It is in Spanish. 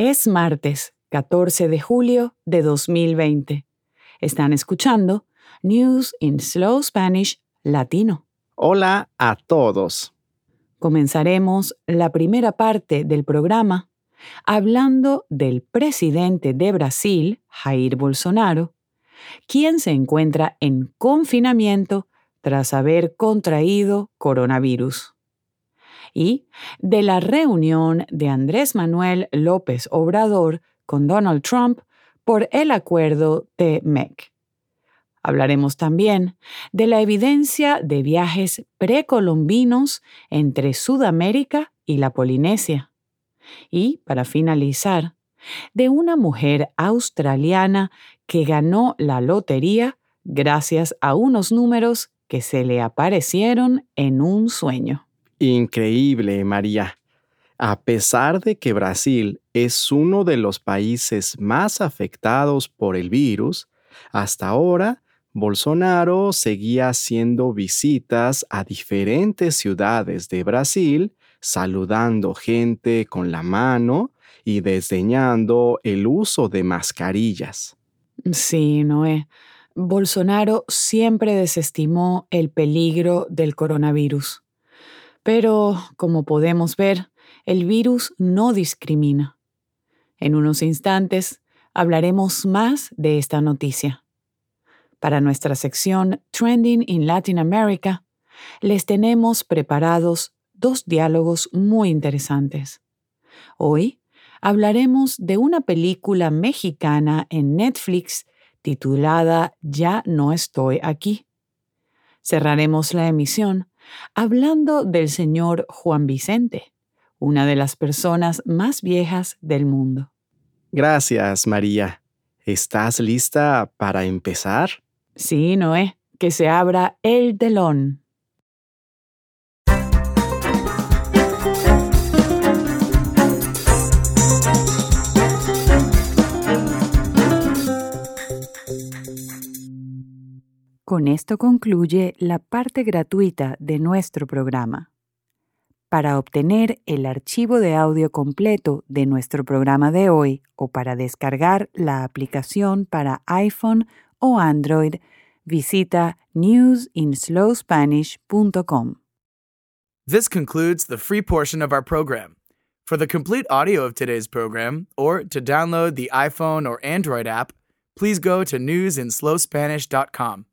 Es martes 14 de julio de 2020. Están escuchando News in Slow Spanish Latino. Hola a todos. Comenzaremos la primera parte del programa hablando del presidente de Brasil, Jair Bolsonaro, quien se encuentra en confinamiento tras haber contraído coronavirus. Y de la reunión de Andrés Manuel López Obrador con Donald Trump por el acuerdo de MEC. Hablaremos también de la evidencia de viajes precolombinos entre Sudamérica y la Polinesia. Y, para finalizar, de una mujer australiana que ganó la lotería gracias a unos números que se le aparecieron en un sueño. Increíble, María. A pesar de que Brasil es uno de los países más afectados por el virus, hasta ahora Bolsonaro seguía haciendo visitas a diferentes ciudades de Brasil, saludando gente con la mano y desdeñando el uso de mascarillas. Sí, Noé. Bolsonaro siempre desestimó el peligro del coronavirus. Pero, como podemos ver, el virus no discrimina. En unos instantes hablaremos más de esta noticia. Para nuestra sección Trending in Latin America, les tenemos preparados dos diálogos muy interesantes. Hoy hablaremos de una película mexicana en Netflix titulada Ya no estoy aquí. Cerraremos la emisión hablando del señor Juan Vicente, una de las personas más viejas del mundo. Gracias, María. ¿Estás lista para empezar? Sí, Noé, que se abra el telón. Con esto concluye la parte gratuita de nuestro programa. Para obtener el archivo de audio completo de nuestro programa de hoy o para descargar la aplicación para iPhone o Android, visita newsinslowspanish.com. This concludes the free portion of our program. For the complete audio of today's program, or to download the iPhone or Android app, please go to newsinslowspanish.com.